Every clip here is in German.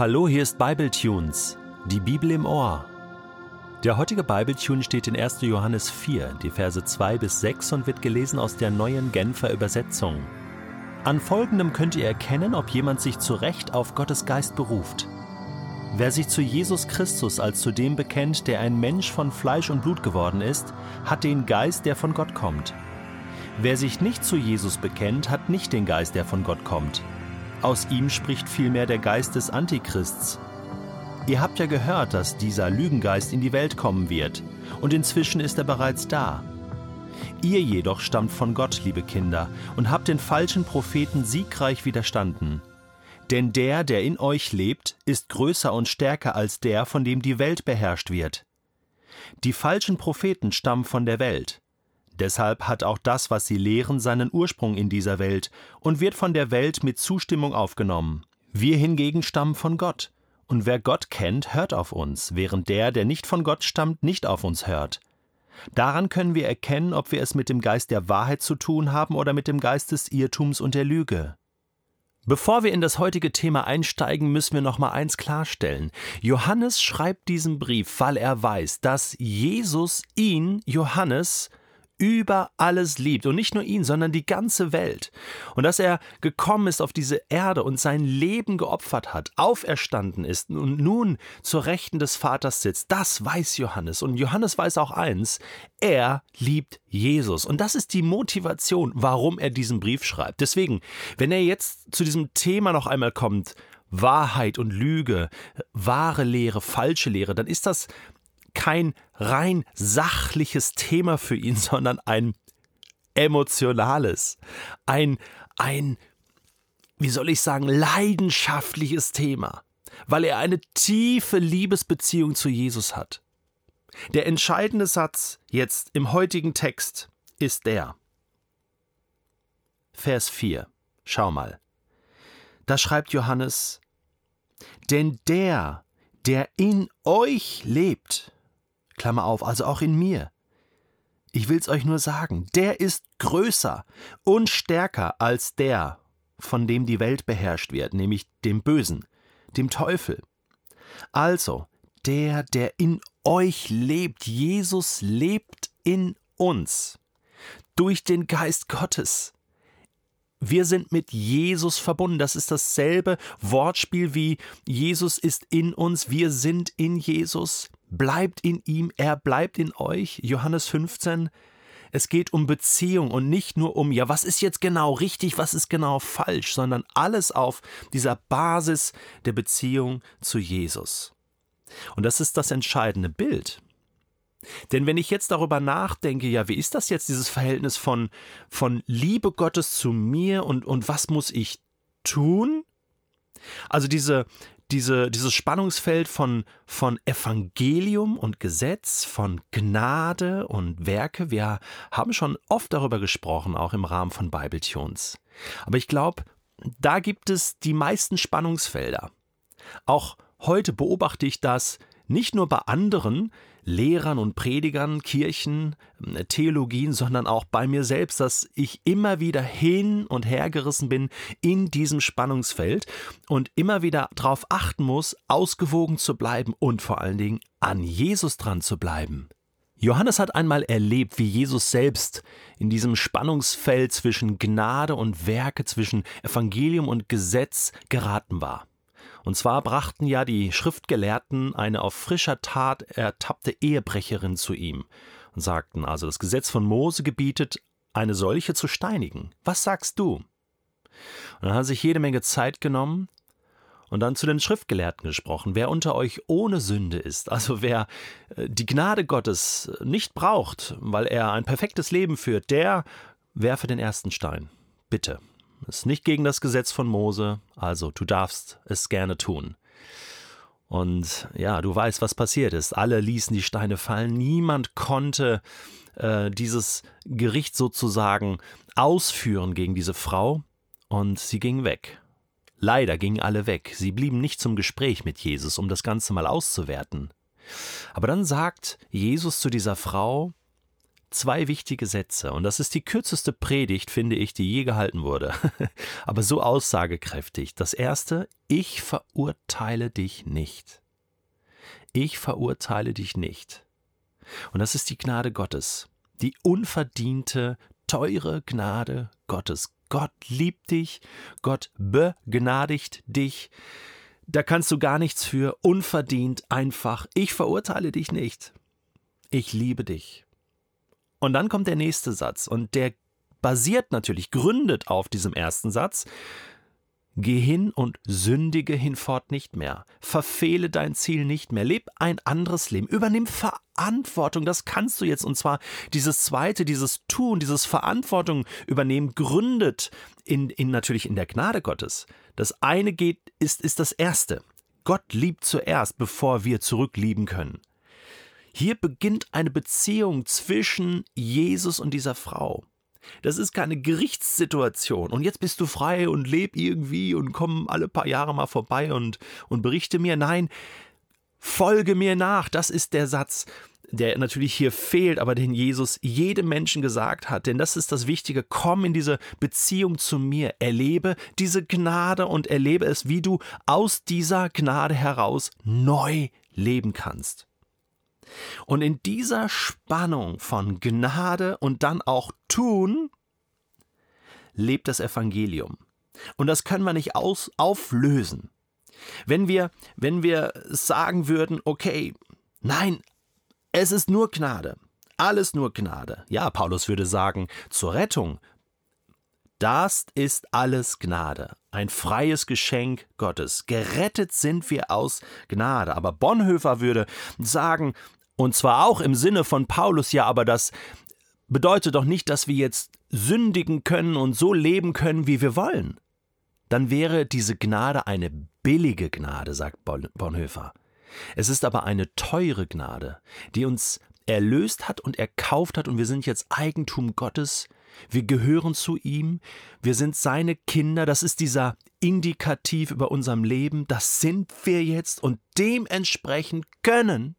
Hallo, hier ist Bibletunes, die Bibel im Ohr. Der heutige Bibletune steht in 1. Johannes 4, die Verse 2 bis 6 und wird gelesen aus der neuen Genfer Übersetzung. An folgendem könnt ihr erkennen, ob jemand sich zu Recht auf Gottes Geist beruft. Wer sich zu Jesus Christus als zu dem bekennt, der ein Mensch von Fleisch und Blut geworden ist, hat den Geist, der von Gott kommt. Wer sich nicht zu Jesus bekennt, hat nicht den Geist, der von Gott kommt. Aus ihm spricht vielmehr der Geist des Antichrists. Ihr habt ja gehört, dass dieser Lügengeist in die Welt kommen wird, und inzwischen ist er bereits da. Ihr jedoch stammt von Gott, liebe Kinder, und habt den falschen Propheten siegreich widerstanden. Denn der, der in euch lebt, ist größer und stärker als der, von dem die Welt beherrscht wird. Die falschen Propheten stammen von der Welt. Deshalb hat auch das, was sie lehren, seinen Ursprung in dieser Welt und wird von der Welt mit Zustimmung aufgenommen. Wir hingegen stammen von Gott. Und wer Gott kennt, hört auf uns, während der, der nicht von Gott stammt, nicht auf uns hört. Daran können wir erkennen, ob wir es mit dem Geist der Wahrheit zu tun haben oder mit dem Geist des Irrtums und der Lüge. Bevor wir in das heutige Thema einsteigen, müssen wir noch mal eins klarstellen. Johannes schreibt diesen Brief, weil er weiß, dass Jesus ihn, Johannes, über alles liebt. Und nicht nur ihn, sondern die ganze Welt. Und dass er gekommen ist auf diese Erde und sein Leben geopfert hat, auferstanden ist und nun zur Rechten des Vaters sitzt, das weiß Johannes. Und Johannes weiß auch eins, er liebt Jesus. Und das ist die Motivation, warum er diesen Brief schreibt. Deswegen, wenn er jetzt zu diesem Thema noch einmal kommt, Wahrheit und Lüge, wahre Lehre, falsche Lehre, dann ist das kein rein sachliches Thema für ihn, sondern ein emotionales, ein, ein, wie soll ich sagen, leidenschaftliches Thema, weil er eine tiefe Liebesbeziehung zu Jesus hat. Der entscheidende Satz jetzt im heutigen Text ist der. Vers 4. Schau mal. Da schreibt Johannes, denn der, der in euch lebt, Klammer auf, also auch in mir. Ich will's euch nur sagen, der ist größer und stärker als der, von dem die Welt beherrscht wird, nämlich dem Bösen, dem Teufel. Also, der, der in euch lebt, Jesus lebt in uns, durch den Geist Gottes. Wir sind mit Jesus verbunden. Das ist dasselbe Wortspiel wie Jesus ist in uns, wir sind in Jesus bleibt in ihm, er bleibt in euch. Johannes 15. Es geht um Beziehung und nicht nur um, ja, was ist jetzt genau richtig, was ist genau falsch, sondern alles auf dieser Basis der Beziehung zu Jesus. Und das ist das entscheidende Bild. Denn wenn ich jetzt darüber nachdenke, ja, wie ist das jetzt, dieses Verhältnis von, von Liebe Gottes zu mir und, und was muss ich tun? Also diese, diese, dieses Spannungsfeld von, von Evangelium und Gesetz, von Gnade und Werke. Wir haben schon oft darüber gesprochen, auch im Rahmen von Bibletunes. Aber ich glaube, da gibt es die meisten Spannungsfelder. Auch heute beobachte ich das nicht nur bei anderen, Lehrern und Predigern, Kirchen, äh, Theologien, sondern auch bei mir selbst, dass ich immer wieder hin und her gerissen bin in diesem Spannungsfeld und immer wieder darauf achten muss, ausgewogen zu bleiben und vor allen Dingen an Jesus dran zu bleiben. Johannes hat einmal erlebt, wie Jesus selbst in diesem Spannungsfeld zwischen Gnade und Werke, zwischen Evangelium und Gesetz geraten war. Und zwar brachten ja die Schriftgelehrten eine auf frischer Tat ertappte Ehebrecherin zu ihm und sagten also, das Gesetz von Mose gebietet, eine solche zu steinigen. Was sagst du? Und dann hat sich jede Menge Zeit genommen und dann zu den Schriftgelehrten gesprochen. Wer unter euch ohne Sünde ist, also wer äh, die Gnade Gottes nicht braucht, weil er ein perfektes Leben führt, der werfe den ersten Stein. Bitte. Ist nicht gegen das Gesetz von Mose, also du darfst es gerne tun. Und ja, du weißt, was passiert ist. Alle ließen die Steine fallen. Niemand konnte äh, dieses Gericht sozusagen ausführen gegen diese Frau. Und sie ging weg. Leider gingen alle weg. Sie blieben nicht zum Gespräch mit Jesus, um das Ganze mal auszuwerten. Aber dann sagt Jesus zu dieser Frau, zwei wichtige Sätze. Und das ist die kürzeste Predigt, finde ich, die je gehalten wurde. Aber so aussagekräftig. Das erste, ich verurteile dich nicht. Ich verurteile dich nicht. Und das ist die Gnade Gottes. Die unverdiente, teure Gnade Gottes. Gott liebt dich, Gott begnadigt dich. Da kannst du gar nichts für, unverdient, einfach. Ich verurteile dich nicht. Ich liebe dich. Und dann kommt der nächste Satz und der basiert natürlich, gründet auf diesem ersten Satz. Geh hin und sündige hinfort nicht mehr. Verfehle dein Ziel nicht mehr. Leb ein anderes Leben. Übernimm Verantwortung. Das kannst du jetzt. Und zwar dieses zweite, dieses Tun, dieses Verantwortung übernehmen, gründet in, in natürlich in der Gnade Gottes. Das eine geht, ist, ist das erste. Gott liebt zuerst, bevor wir zurücklieben können. Hier beginnt eine Beziehung zwischen Jesus und dieser Frau. Das ist keine Gerichtssituation. Und jetzt bist du frei und leb irgendwie und komm alle paar Jahre mal vorbei und, und berichte mir. Nein, folge mir nach. Das ist der Satz, der natürlich hier fehlt, aber den Jesus jedem Menschen gesagt hat. Denn das ist das Wichtige. Komm in diese Beziehung zu mir. Erlebe diese Gnade und erlebe es, wie du aus dieser Gnade heraus neu leben kannst. Und in dieser Spannung von Gnade und dann auch Tun lebt das Evangelium. Und das können wir nicht aus, auflösen. Wenn wir, wenn wir sagen würden, okay, nein, es ist nur Gnade, alles nur Gnade. Ja, Paulus würde sagen, zur Rettung das ist alles Gnade, ein freies Geschenk Gottes. Gerettet sind wir aus Gnade. Aber Bonhoeffer würde sagen, und zwar auch im Sinne von Paulus, ja, aber das bedeutet doch nicht, dass wir jetzt sündigen können und so leben können, wie wir wollen. Dann wäre diese Gnade eine billige Gnade, sagt Bonhoeffer. Es ist aber eine teure Gnade, die uns erlöst hat und erkauft hat und wir sind jetzt Eigentum Gottes, wir gehören zu ihm, wir sind seine Kinder, das ist dieser Indikativ über unserem Leben, das sind wir jetzt und dementsprechend können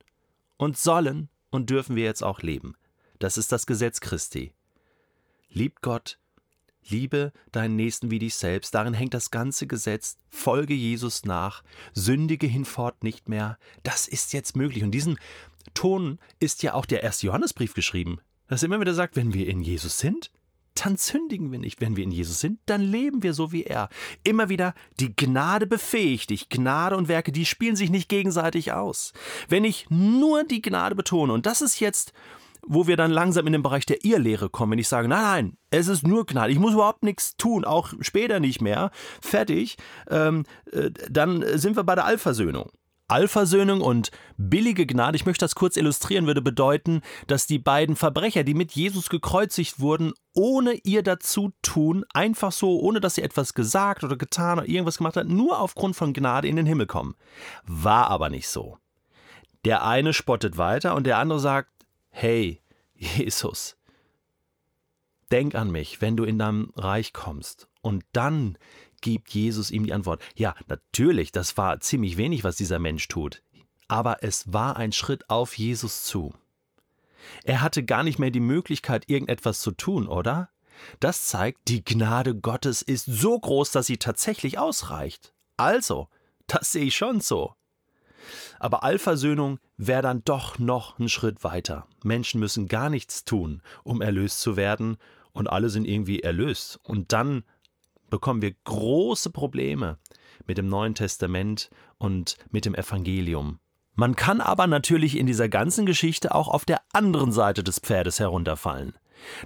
und sollen und dürfen wir jetzt auch leben. Das ist das Gesetz Christi. Lieb Gott, liebe deinen Nächsten wie dich selbst, darin hängt das ganze Gesetz, folge Jesus nach, sündige hinfort nicht mehr, das ist jetzt möglich. Und diesen Ton ist ja auch der erste Johannesbrief geschrieben, dass immer wieder sagt, wenn wir in Jesus sind, dann sündigen wir nicht. Wenn wir in Jesus sind, dann leben wir so wie er. Immer wieder, die Gnade befähigt dich. Gnade und Werke, die spielen sich nicht gegenseitig aus. Wenn ich nur die Gnade betone, und das ist jetzt, wo wir dann langsam in den Bereich der Irrlehre kommen, wenn ich sage, nein, nein, es ist nur Gnade, ich muss überhaupt nichts tun, auch später nicht mehr, fertig, ähm, äh, dann sind wir bei der Allversöhnung. Allversöhnung und billige Gnade, ich möchte das kurz illustrieren, würde bedeuten, dass die beiden Verbrecher, die mit Jesus gekreuzigt wurden, ohne ihr dazu tun, einfach so, ohne dass sie etwas gesagt oder getan oder irgendwas gemacht hat, nur aufgrund von Gnade in den Himmel kommen. War aber nicht so. Der eine spottet weiter und der andere sagt, hey, Jesus, denk an mich, wenn du in deinem Reich kommst. Und dann gibt Jesus ihm die Antwort. Ja, natürlich, das war ziemlich wenig, was dieser Mensch tut. Aber es war ein Schritt auf Jesus zu. Er hatte gar nicht mehr die Möglichkeit, irgendetwas zu tun, oder? Das zeigt, die Gnade Gottes ist so groß, dass sie tatsächlich ausreicht. Also, das sehe ich schon so. Aber Allversöhnung wäre dann doch noch ein Schritt weiter. Menschen müssen gar nichts tun, um erlöst zu werden, und alle sind irgendwie erlöst. Und dann bekommen wir große Probleme mit dem Neuen Testament und mit dem Evangelium. Man kann aber natürlich in dieser ganzen Geschichte auch auf der anderen Seite des Pferdes herunterfallen.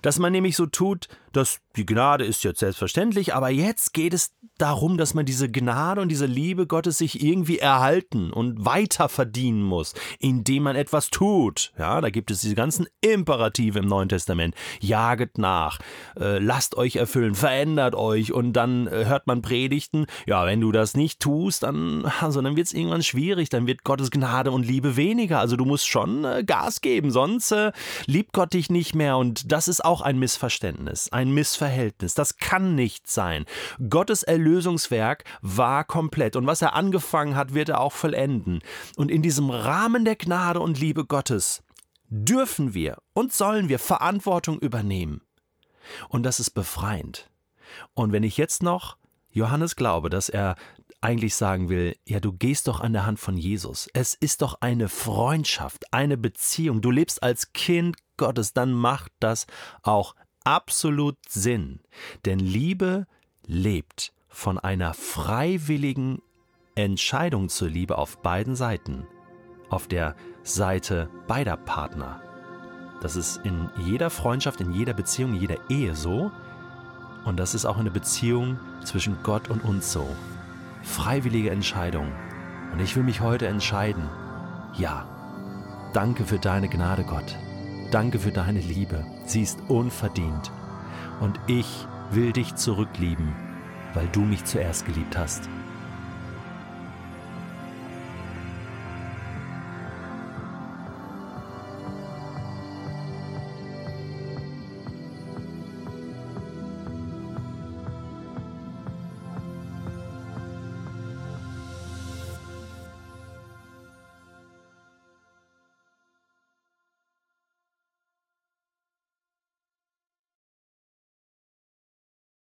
Dass man nämlich so tut, dass die Gnade ist jetzt selbstverständlich, aber jetzt geht es darum, dass man diese Gnade und diese Liebe Gottes sich irgendwie erhalten und weiter verdienen muss, indem man etwas tut. Ja, da gibt es diese ganzen Imperative im Neuen Testament. Jaget nach, äh, lasst euch erfüllen, verändert euch und dann äh, hört man Predigten. Ja, wenn du das nicht tust, dann, also dann wird es irgendwann schwierig, dann wird Gottes Gnade und Liebe weniger. Also du musst schon äh, Gas geben, sonst äh, liebt Gott dich nicht mehr und das ist auch ein Missverständnis, ein Missverhältnis. Das kann nicht sein. Gottes Erlösungswerk war komplett und was er angefangen hat, wird er auch vollenden. Und in diesem Rahmen der Gnade und Liebe Gottes dürfen wir und sollen wir Verantwortung übernehmen. Und das ist befreiend. Und wenn ich jetzt noch Johannes glaube, dass er eigentlich sagen will, ja, du gehst doch an der Hand von Jesus. Es ist doch eine Freundschaft, eine Beziehung. Du lebst als Kind Gottes, dann macht das auch absolut Sinn. Denn Liebe lebt von einer freiwilligen Entscheidung zur Liebe auf beiden Seiten. Auf der Seite beider Partner. Das ist in jeder Freundschaft, in jeder Beziehung, in jeder Ehe so. Und das ist auch in der Beziehung zwischen Gott und uns so. Freiwillige Entscheidung. Und ich will mich heute entscheiden. Ja. Danke für deine Gnade, Gott. Danke für deine Liebe. Sie ist unverdient. Und ich will dich zurücklieben, weil du mich zuerst geliebt hast.